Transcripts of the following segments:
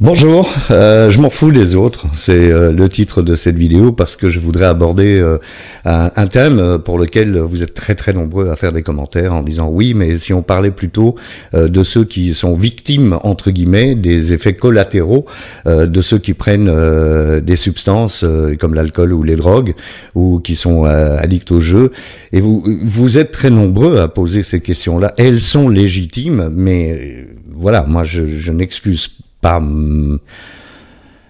Bonjour, euh, je m'en fous des autres, c'est euh, le titre de cette vidéo parce que je voudrais aborder euh, un, thème pour lequel vous êtes très très nombreux à faire des commentaires en disant oui mais si on parlait plutôt de ceux qui sont victimes entre guillemets des effets collatéraux de ceux qui prennent des substances comme l'alcool ou les drogues ou qui sont addicts au jeu. Et vous vous êtes très nombreux à poser ces questions-là, elles sont légitimes mais voilà moi je, je n'excuse pas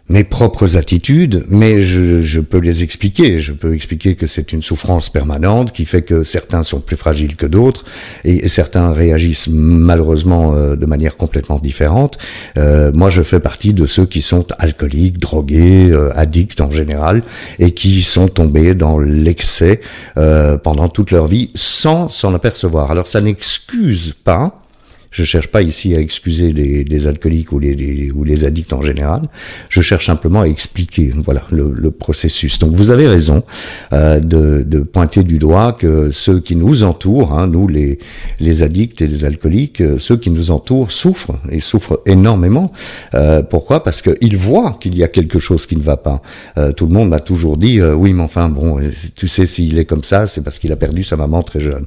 mes propres attitudes, mais je, je, peux les expliquer. Je peux expliquer que c'est une souffrance permanente qui fait que certains sont plus fragiles que d'autres et certains réagissent malheureusement euh, de manière complètement différente. Euh, moi, je fais partie de ceux qui sont alcooliques, drogués, euh, addicts en général et qui sont tombés dans l'excès pendant toute leur vie sans s'en apercevoir. Alors, ça n'excuse pas je cherche pas ici à excuser les, les alcooliques ou les, ou les addicts en général. Je cherche simplement à expliquer, voilà, le, le processus. Donc vous avez raison euh, de, de, pointer du doigt que ceux qui nous entourent, hein, nous les, les addicts et les alcooliques, euh, ceux qui nous entourent souffrent et souffrent énormément. Euh, pourquoi? Parce qu'ils voient qu'il y a quelque chose qui ne va pas. Euh, tout le monde m'a toujours dit, euh, oui, mais enfin bon, tu sais, s'il est comme ça, c'est parce qu'il a perdu sa maman très jeune.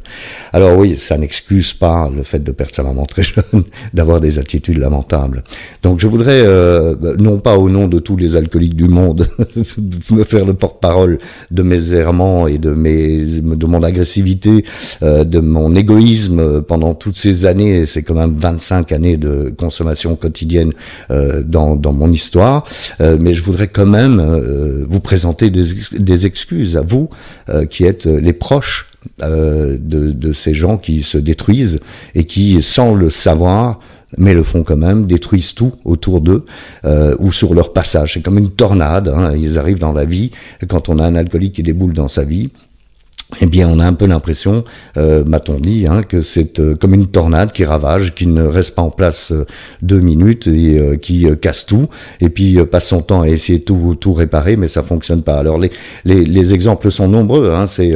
Alors oui, ça n'excuse pas le fait de perdre sa maman très jeune d'avoir des attitudes lamentables. Donc je voudrais, euh, non pas au nom de tous les alcooliques du monde, me faire le porte-parole de mes errements et de, mes, de mon agressivité, euh, de mon égoïsme pendant toutes ces années, c'est quand même 25 années de consommation quotidienne euh, dans, dans mon histoire, euh, mais je voudrais quand même euh, vous présenter des, des excuses à vous qui êtes les proches euh, de, ces gens qui se détruisent et qui, sans le savoir, mais le font quand même, détruisent tout autour d'eux euh, ou sur leur passage. C'est comme une tornade, hein, ils arrivent dans la vie, quand on a un alcoolique qui déboule dans sa vie, eh bien, on a un peu l'impression, euh, m'a-t-on dit, hein, que c'est comme une tornade qui ravage, qui ne reste pas en place deux minutes et qui casse tout, et puis passe son temps à essayer tout, tout réparer, mais ça fonctionne pas. Alors, les, les, les exemples sont nombreux. Hein, c'est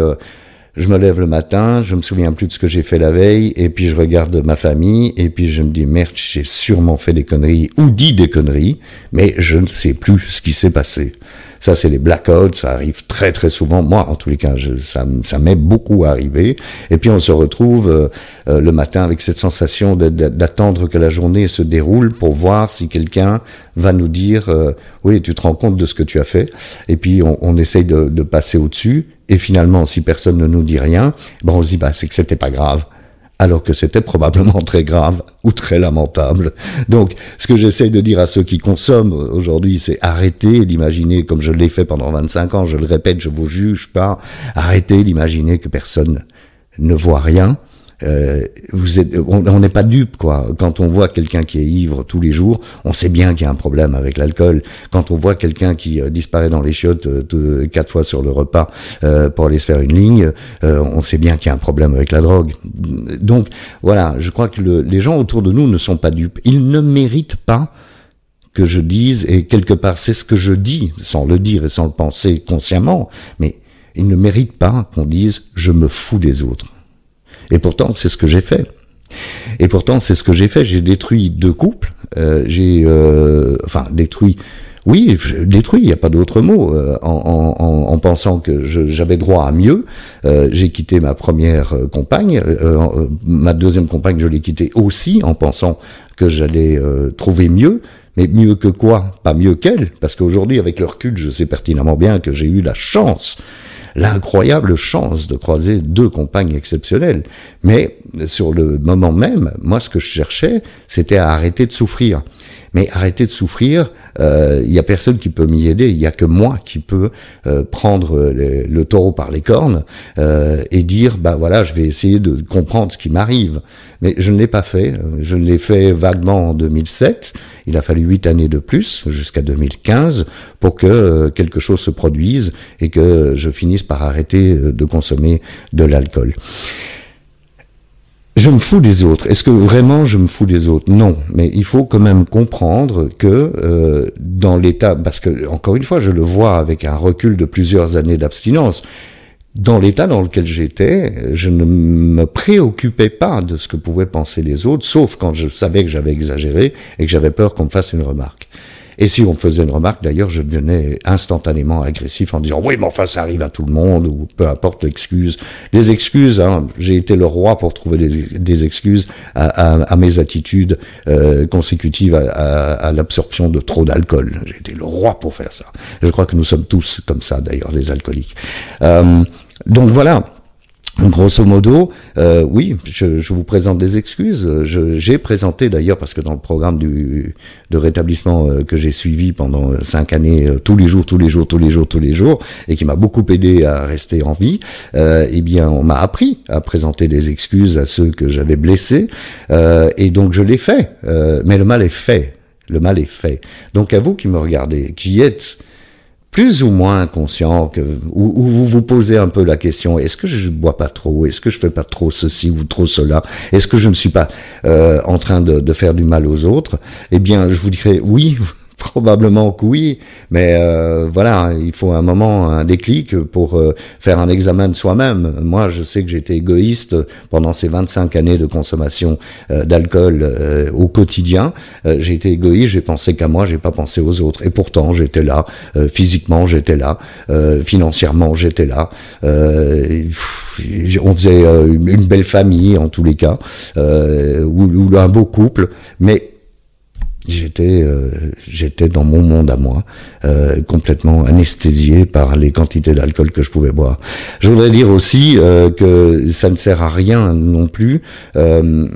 je me lève le matin, je me souviens plus de ce que j'ai fait la veille, et puis je regarde ma famille, et puis je me dis merde, j'ai sûrement fait des conneries ou dit des conneries, mais je ne sais plus ce qui s'est passé. Ça, c'est les blackouts, ça arrive très très souvent. Moi, en tous les cas, je, ça, ça m'est beaucoup arrivé. Et puis on se retrouve euh, euh, le matin avec cette sensation d'attendre que la journée se déroule pour voir si quelqu'un va nous dire euh, oui, tu te rends compte de ce que tu as fait. Et puis on, on essaye de, de passer au-dessus. Et finalement, si personne ne nous dit rien, ben on se dit bah c'est que c'était pas grave alors que c'était probablement très grave ou très lamentable. Donc, ce que j'essaye de dire à ceux qui consomment aujourd'hui, c'est arrêtez d'imaginer, comme je l'ai fait pendant 25 ans, je le répète, je vous juge pas, arrêtez d'imaginer que personne ne voit rien, euh, vous êtes, on n'est pas dupe quoi. Quand on voit quelqu'un qui est ivre tous les jours, on sait bien qu'il y a un problème avec l'alcool. Quand on voit quelqu'un qui euh, disparaît dans les chiottes euh, quatre fois sur le repas euh, pour aller se faire une ligne, euh, on sait bien qu'il y a un problème avec la drogue. Donc voilà, je crois que le, les gens autour de nous ne sont pas dupes. Ils ne méritent pas que je dise, et quelque part c'est ce que je dis, sans le dire et sans le penser consciemment, mais ils ne méritent pas qu'on dise je me fous des autres. Et pourtant, c'est ce que j'ai fait. Et pourtant, c'est ce que j'ai fait. J'ai détruit deux couples. Euh, j'ai, euh, enfin, détruit. Oui, détruit. Il n'y a pas d'autre mot. Euh, en, en, en, pensant que j'avais droit à mieux, euh, j'ai quitté ma première euh, compagne. ma deuxième compagne, je l'ai quittée aussi en pensant que j'allais trouver mieux. Mais mieux que quoi? Pas mieux qu'elle, parce qu'aujourd'hui, avec le recul, je sais pertinemment bien que j'ai eu la chance l'incroyable chance de croiser deux compagnes exceptionnelles. Mais sur le moment même, moi, ce que je cherchais, c'était à arrêter de souffrir. Mais arrêter de souffrir, il euh, y a personne qui peut m'y aider. Il y a que moi qui peux euh, prendre le, taureau par les cornes euh, et dire, bah voilà, je vais essayer de comprendre ce qui m'arrive. Mais je ne l'ai pas fait. Je l'ai fait vaguement en 2007. Il a fallu huit années de plus, jusqu'à 2015, pour que euh, quelque chose se produise et que je finisse par arrêter euh, de consommer de l'alcool je me fous des autres. Est-ce que vraiment je me fous des autres? Non, mais il faut quand même comprendre que euh, dans l'état, parce que encore une fois, je le vois avec un recul de plusieurs années d'abstinence, dans l'état dans lequel j'étais, je ne me préoccupais pas de ce que pouvaient penser les autres, sauf quand je savais que j'avais exagéré et que j'avais peur qu'on me fasse une remarque. Et si on me faisait une remarque, d'ailleurs, je devenais instantanément agressif en disant oui, mais enfin, ça arrive à tout le monde, ou peu importe l'excuse. Les excuses, hein, j'ai été le roi pour trouver des, excuses à, mes attitudes euh, consécutives à, à l'absorption de trop d'alcool. J'ai été le roi pour faire ça. Je crois que nous sommes tous comme ça, d'ailleurs, les alcooliques. Euh, donc voilà. Grosso modo, euh, oui, je, vous présente des excuses. J'ai présenté d'ailleurs, parce que dans le programme de rétablissement euh, que j'ai suivi pendant cinq années, euh, tous les jours, tous les jours, tous les jours, tous les jours, et qui m'a beaucoup aidé à rester en vie, eh bien, on m'a appris à présenter des excuses à ceux que j'avais blessés, et donc je l'ai fait. mais le mal est fait. Le mal est fait. Donc à vous qui me regardez, qui êtes plus ou moins inconscient, que, où, où, vous vous posez un peu la question est-ce que je bois pas trop Est-ce que je fais pas trop ceci ou trop cela Est-ce que je ne suis pas euh, en train de, de, faire du mal aux autres Eh bien, je vous dirais oui. Probablement que oui, mais euh, voilà, il faut un moment, un déclic pour euh, faire un examen de soi-même. Moi, je sais que j'étais égoïste pendant ces 25 années de consommation euh, d'alcool euh, au quotidien. Euh, j'ai été égoïste, j'ai pensé qu'à moi, j'ai pas pensé aux autres. Et pourtant, j'étais là, euh, physiquement, j'étais là, financièrement, j'étais là. on faisait une belle famille en tous les cas, ou, ou un beau couple, mais J'étais, euh, j'étais dans mon monde à moi, euh, complètement anesthésié par les quantités d'alcool que je pouvais boire. Je voudrais dire aussi euh, que ça ne sert à rien non plus euh,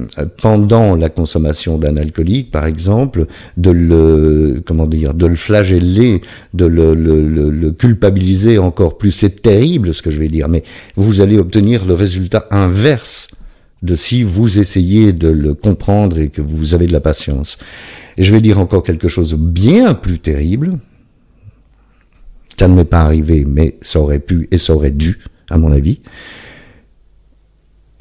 pendant la consommation d'un alcoolique, par exemple, de le, comment dire, de le flageller, de le, le, le, le culpabiliser encore plus. C'est terrible ce que je vais dire, mais vous allez obtenir le résultat inverse de si vous essayez de le comprendre et que vous avez de la patience. Et je vais dire encore quelque chose de bien plus terrible. Ça ne m'est pas arrivé, mais ça aurait pu et ça aurait dû, à mon avis.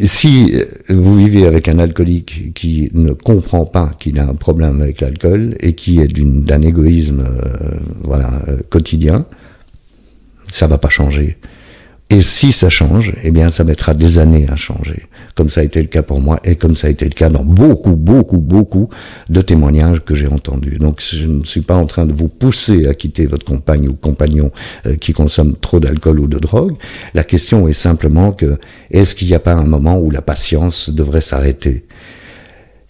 Si euh, vous vivez avec un alcoolique qui ne comprend pas qu'il a un problème avec l'alcool et qui est d'un égoïsme euh, voilà, euh, quotidien, ça va pas changer. Et si ça change, eh bien, ça mettra des années à changer, comme ça a été le cas pour moi et comme ça a été le cas dans beaucoup, beaucoup, beaucoup de témoignages que j'ai entendus. Donc, je ne suis pas en train de vous pousser à quitter votre compagne ou compagnon euh, qui consomme trop d'alcool ou de drogue. La question est simplement que est-ce qu'il n'y a pas un moment où la patience devrait s'arrêter?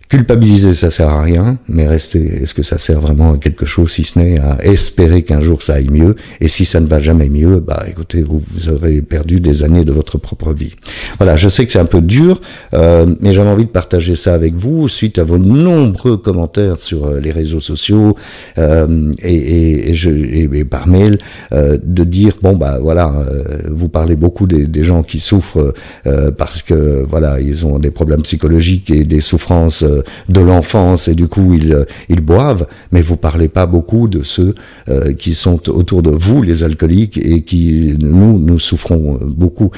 Culpabiliser, ça sert à rien, mais rester, est-ce que ça sert vraiment à quelque chose si ce n'est à espérer qu'un jour ça aille mieux? Et si ça ne va jamais mieux, bah écoutez, vous, vous aurez perdu des années de votre propre vie. Voilà, je sais que c'est un peu dur, euh, mais j'avais envie de partager ça avec vous suite à vos nombreux commentaires sur euh, les réseaux sociaux euh, et, et, et, je, et, par mail, euh, de dire bon bah voilà, euh, vous parlez beaucoup des, des gens qui souffrent euh, parce que voilà ils ont des problèmes psychologiques et des souffrances de l'enfance et du coup ils, euh, ils boivent, mais vous parlez pas beaucoup de ceux euh, qui sont autour de vous, les alcooliques, et qui, nous, nous souffrons beaucoup.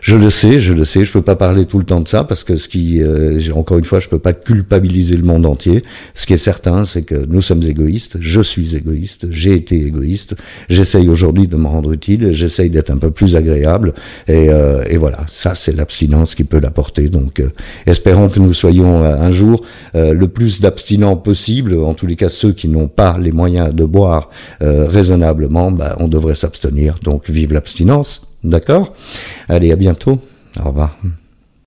Je le sais, je le sais, je peux pas parler tout le temps de ça parce que ce qui, euh, encore une fois, je peux pas culpabiliser le monde entier. Ce qui est certain, c'est que nous sommes égoïstes, je suis égoïste, j'ai été égoïste, j'essaye aujourd'hui de me rendre utile, j'essaye d'être un peu plus agréable, et, euh, et voilà, ça c'est l'abstinence qui peut l'apporter. Donc, euh, espérons que nous soyons un jour euh, le plus d'abstinents possible, en tous les cas ceux qui n'ont pas les moyens de boire euh, raisonnablement, bah, on devrait s'abstenir. Donc vive l'abstinence, d'accord? Allez, à bientôt. Au revoir.